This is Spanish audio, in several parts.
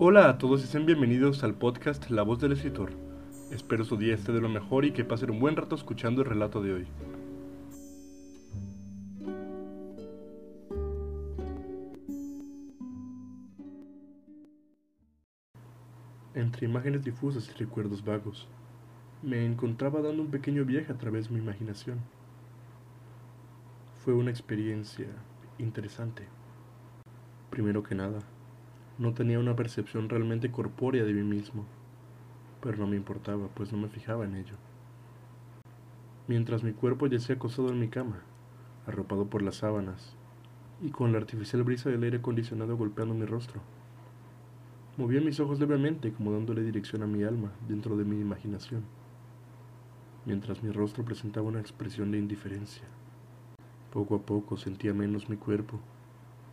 Hola a todos y sean bienvenidos al podcast La voz del escritor. Espero su día esté de lo mejor y que pasen un buen rato escuchando el relato de hoy. Entre imágenes difusas y recuerdos vagos, me encontraba dando un pequeño viaje a través de mi imaginación. Fue una experiencia interesante. Primero que nada, no tenía una percepción realmente corpórea de mí mismo, pero no me importaba, pues no me fijaba en ello. Mientras mi cuerpo yacía acostado en mi cama, arropado por las sábanas, y con la artificial brisa del aire acondicionado golpeando mi rostro, movía mis ojos levemente como dándole dirección a mi alma dentro de mi imaginación, mientras mi rostro presentaba una expresión de indiferencia. Poco a poco sentía menos mi cuerpo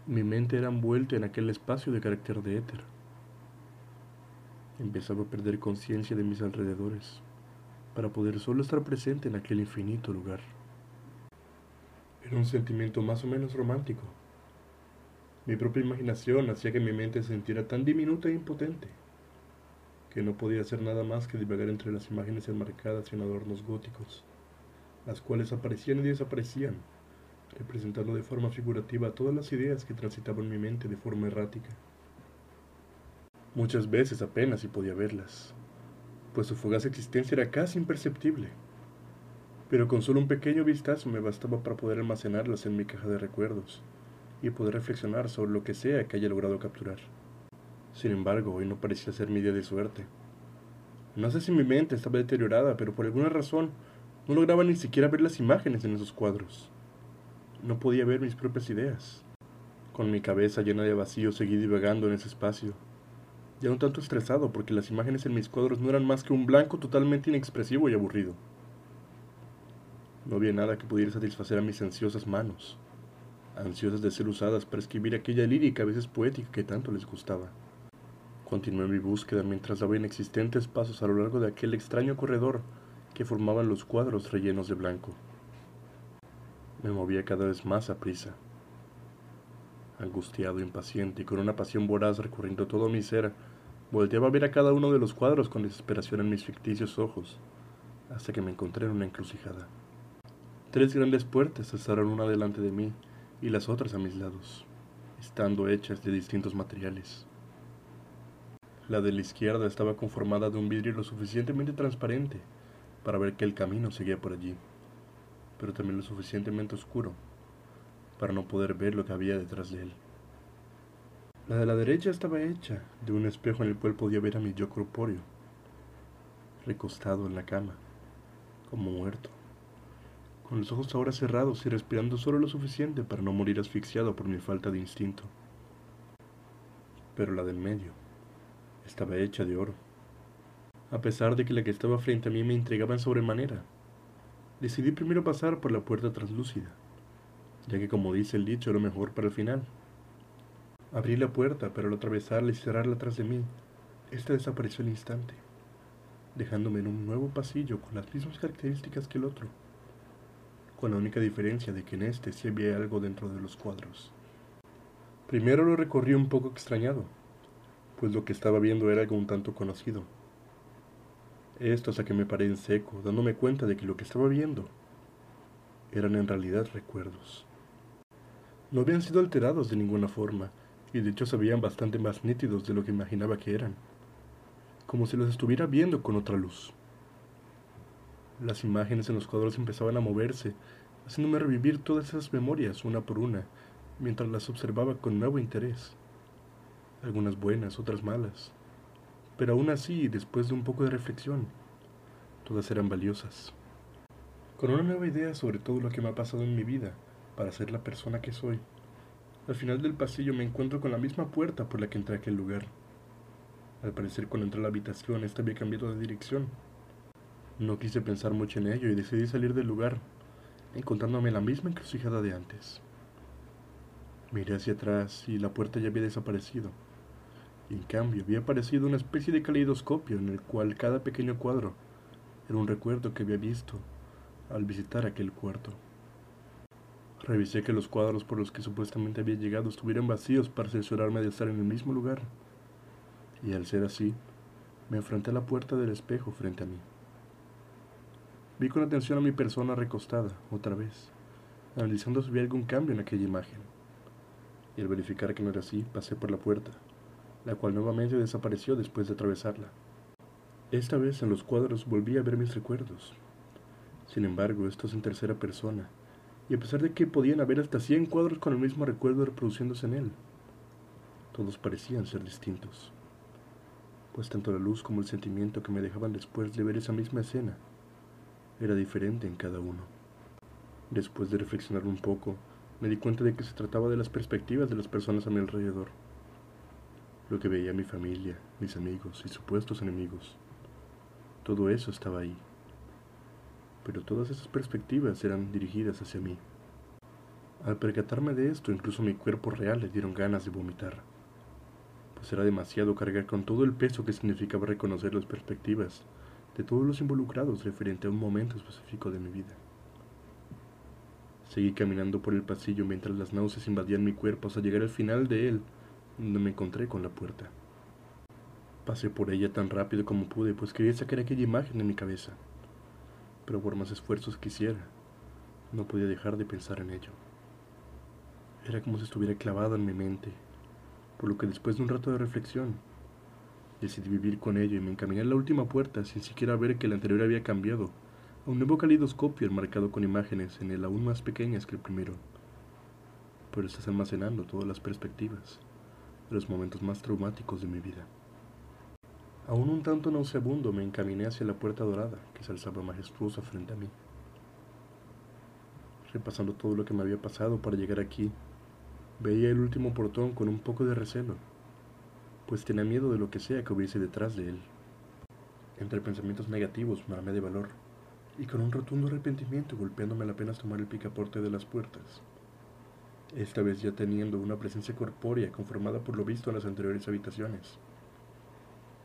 mi mente era envuelta en aquel espacio de carácter de éter. Empezaba a perder conciencia de mis alrededores para poder solo estar presente en aquel infinito lugar. Era un sentimiento más o menos romántico. Mi propia imaginación hacía que mi mente se sintiera tan diminuta e impotente que no podía hacer nada más que divagar entre las imágenes enmarcadas en adornos góticos, las cuales aparecían y desaparecían representando de forma figurativa todas las ideas que transitaban mi mente de forma errática. Muchas veces apenas si podía verlas, pues su fugaz existencia era casi imperceptible, pero con solo un pequeño vistazo me bastaba para poder almacenarlas en mi caja de recuerdos y poder reflexionar sobre lo que sea que haya logrado capturar. Sin embargo, hoy no parecía ser mi día de suerte. No sé si mi mente estaba deteriorada, pero por alguna razón no lograba ni siquiera ver las imágenes en esos cuadros. No podía ver mis propias ideas. Con mi cabeza llena de vacío seguí divagando en ese espacio, ya un tanto estresado porque las imágenes en mis cuadros no eran más que un blanco totalmente inexpresivo y aburrido. No había nada que pudiera satisfacer a mis ansiosas manos, ansiosas de ser usadas para escribir aquella lírica a veces poética que tanto les gustaba. Continué mi búsqueda mientras daba inexistentes pasos a lo largo de aquel extraño corredor que formaban los cuadros rellenos de blanco. Me movía cada vez más a prisa. Angustiado, impaciente y con una pasión voraz recorriendo todo mi ser, volteaba a ver a cada uno de los cuadros con desesperación en mis ficticios ojos, hasta que me encontré en una encrucijada. Tres grandes puertas estaban una delante de mí y las otras a mis lados, estando hechas de distintos materiales. La de la izquierda estaba conformada de un vidrio lo suficientemente transparente para ver que el camino seguía por allí pero también lo suficientemente oscuro para no poder ver lo que había detrás de él. La de la derecha estaba hecha de un espejo en el cual podía ver a mi yo corpóreo, recostado en la cama, como muerto, con los ojos ahora cerrados y respirando solo lo suficiente para no morir asfixiado por mi falta de instinto. Pero la del medio estaba hecha de oro, a pesar de que la que estaba frente a mí me intrigaba en sobremanera Decidí primero pasar por la puerta translúcida, ya que como dice el dicho, lo mejor para el final. Abrí la puerta, pero al atravesarla y cerrarla tras de mí, esta desapareció al instante, dejándome en un nuevo pasillo con las mismas características que el otro, con la única diferencia de que en este sí había algo dentro de los cuadros. Primero lo recorrí un poco extrañado, pues lo que estaba viendo era algo un tanto conocido esto hasta que me paré en seco, dándome cuenta de que lo que estaba viendo eran en realidad recuerdos. No habían sido alterados de ninguna forma, y de hecho se veían bastante más nítidos de lo que imaginaba que eran, como si los estuviera viendo con otra luz. Las imágenes en los cuadros empezaban a moverse, haciéndome revivir todas esas memorias una por una, mientras las observaba con nuevo interés. Algunas buenas, otras malas pero aún así, después de un poco de reflexión, todas eran valiosas. Con una nueva idea sobre todo lo que me ha pasado en mi vida para ser la persona que soy. Al final del pasillo me encuentro con la misma puerta por la que entré a aquel lugar. Al parecer cuando entré a la habitación esta había cambiado de dirección. No quise pensar mucho en ello y decidí salir del lugar, encontrándome la misma encrucijada de antes. Miré hacia atrás y la puerta ya había desaparecido. En cambio, había aparecido una especie de caleidoscopio en el cual cada pequeño cuadro era un recuerdo que había visto al visitar aquel cuarto. Revisé que los cuadros por los que supuestamente había llegado estuvieran vacíos para censurarme de estar en el mismo lugar. Y al ser así, me enfrenté a la puerta del espejo frente a mí. Vi con atención a mi persona recostada, otra vez, analizando si había algún cambio en aquella imagen. Y al verificar que no era así, pasé por la puerta, la cual nuevamente desapareció después de atravesarla. Esta vez en los cuadros volví a ver mis recuerdos. Sin embargo, estos en tercera persona, y a pesar de que podían haber hasta 100 cuadros con el mismo recuerdo reproduciéndose en él, todos parecían ser distintos, pues tanto la luz como el sentimiento que me dejaban después de ver esa misma escena era diferente en cada uno. Después de reflexionar un poco, me di cuenta de que se trataba de las perspectivas de las personas a mi alrededor. Lo que veía mi familia, mis amigos y supuestos enemigos. Todo eso estaba ahí. Pero todas esas perspectivas eran dirigidas hacia mí. Al percatarme de esto, incluso mi cuerpo real le dieron ganas de vomitar, pues era demasiado cargar con todo el peso que significaba reconocer las perspectivas de todos los involucrados referente a un momento específico de mi vida. Seguí caminando por el pasillo mientras las náuseas invadían mi cuerpo hasta llegar al final de él, donde me encontré con la puerta. Pasé por ella tan rápido como pude, pues quería sacar aquella imagen de mi cabeza. Pero por más esfuerzos que hiciera, no podía dejar de pensar en ello. Era como si estuviera clavado en mi mente, por lo que después de un rato de reflexión, decidí vivir con ello y me encaminé a la última puerta sin siquiera ver que la anterior había cambiado, a un nuevo calidoscopio enmarcado con imágenes en él aún más pequeñas que el primero. Pero estás almacenando todas las perspectivas de los momentos más traumáticos de mi vida. Aún un tanto nauseabundo me encaminé hacia la puerta dorada que se alzaba majestuosa frente a mí. Repasando todo lo que me había pasado para llegar aquí, veía el último portón con un poco de recelo, pues tenía miedo de lo que sea que hubiese detrás de él. Entre pensamientos negativos me armé de valor, y con un rotundo arrepentimiento golpeándome apenas tomar el picaporte de las puertas. Esta vez ya teniendo una presencia corpórea conformada por lo visto en las anteriores habitaciones.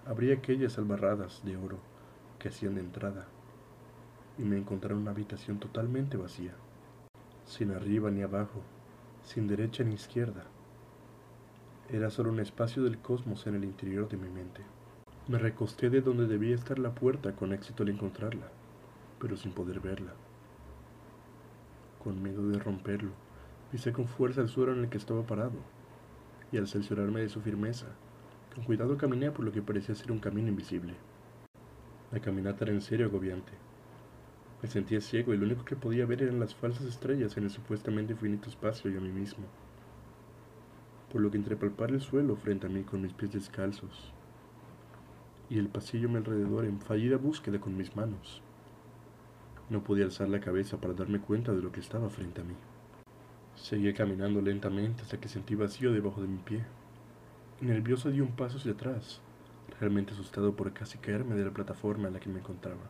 Abrí aquellas albarradas de oro que hacían de entrada y me encontré en una habitación totalmente vacía, sin arriba ni abajo, sin derecha ni izquierda. Era solo un espacio del cosmos en el interior de mi mente. Me recosté de donde debía estar la puerta con éxito al encontrarla, pero sin poder verla. Con miedo de romperlo, pisé con fuerza el suelo en el que estaba parado, y al cerciorarme de su firmeza, con cuidado caminé por lo que parecía ser un camino invisible. La caminata era en serio agobiante. Me sentía ciego y lo único que podía ver eran las falsas estrellas en el supuestamente infinito espacio y a mí mismo. Por lo que entré a palpar el suelo frente a mí con mis pies descalzos y el pasillo a mi alrededor en fallida búsqueda con mis manos. No podía alzar la cabeza para darme cuenta de lo que estaba frente a mí. Seguía caminando lentamente hasta que sentí vacío debajo de mi pie. Nervioso di un paso hacia atrás, realmente asustado por casi caerme de la plataforma en la que me encontraba.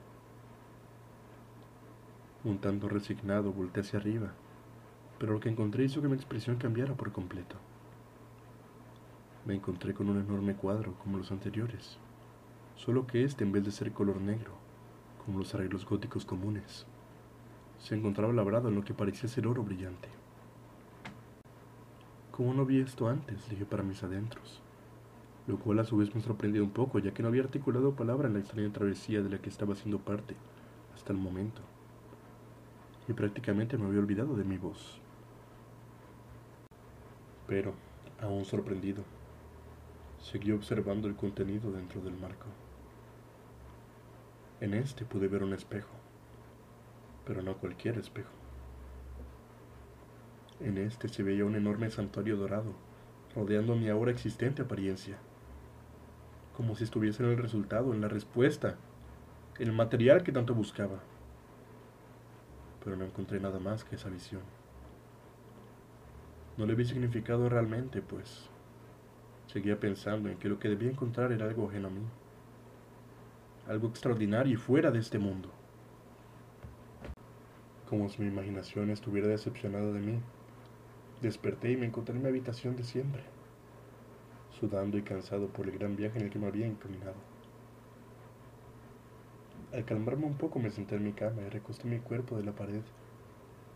Un tanto resignado volteé hacia arriba, pero lo que encontré hizo que mi expresión cambiara por completo. Me encontré con un enorme cuadro como los anteriores, solo que este en vez de ser color negro, como los arreglos góticos comunes, se encontraba labrado en lo que parecía ser oro brillante. ¿Cómo no vi esto antes? dije para mis adentros, lo cual a su vez me sorprendió un poco, ya que no había articulado palabra en la extraña travesía de la que estaba siendo parte hasta el momento, y prácticamente me había olvidado de mi voz. Pero, aún sorprendido, seguí observando el contenido dentro del marco. En este pude ver un espejo, pero no cualquier espejo. En este se veía un enorme santuario dorado, rodeando mi ahora existente apariencia, como si estuviese en el resultado, en la respuesta, el material que tanto buscaba. Pero no encontré nada más que esa visión. No le vi significado realmente, pues seguía pensando en que lo que debía encontrar era algo ajeno a mí, algo extraordinario y fuera de este mundo, como si mi imaginación estuviera decepcionada de mí. Desperté y me encontré en mi habitación de siempre, sudando y cansado por el gran viaje en el que me había encaminado. Al calmarme un poco me senté en mi cama y recosté mi cuerpo de la pared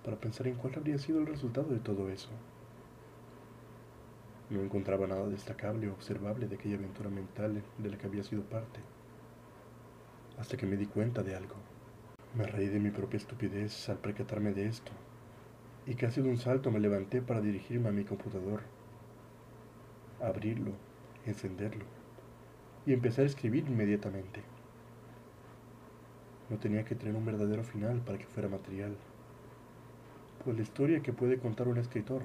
para pensar en cuál habría sido el resultado de todo eso. No encontraba nada destacable o observable de aquella aventura mental de la que había sido parte, hasta que me di cuenta de algo. Me reí de mi propia estupidez al percatarme de esto, y casi de un salto me levanté para dirigirme a mi computador, abrirlo, encenderlo, y empezar a escribir inmediatamente. No tenía que tener un verdadero final para que fuera material, pues la historia que puede contar un escritor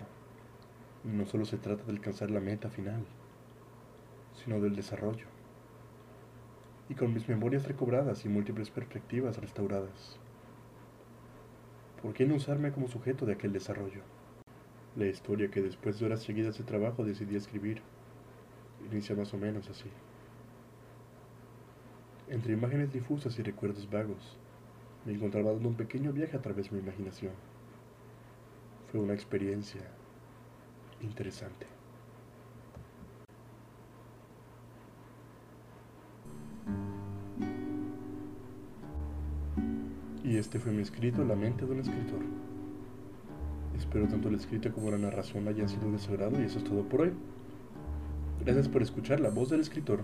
no solo se trata de alcanzar la meta final, sino del desarrollo. Y con mis memorias recobradas y múltiples perspectivas restauradas, ¿por qué no usarme como sujeto de aquel desarrollo? La historia que después de horas seguidas de trabajo decidí escribir inicia más o menos así. Entre imágenes difusas y recuerdos vagos, me encontraba dando un pequeño viaje a través de mi imaginación. Fue una experiencia interesante. Este fue mi escrito, La mente de un escritor. Espero tanto el escrito como la narración hayan sido de su agrado y eso es todo por hoy. Gracias por escuchar la voz del escritor.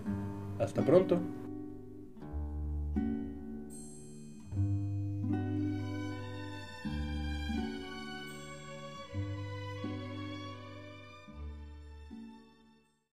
Hasta pronto.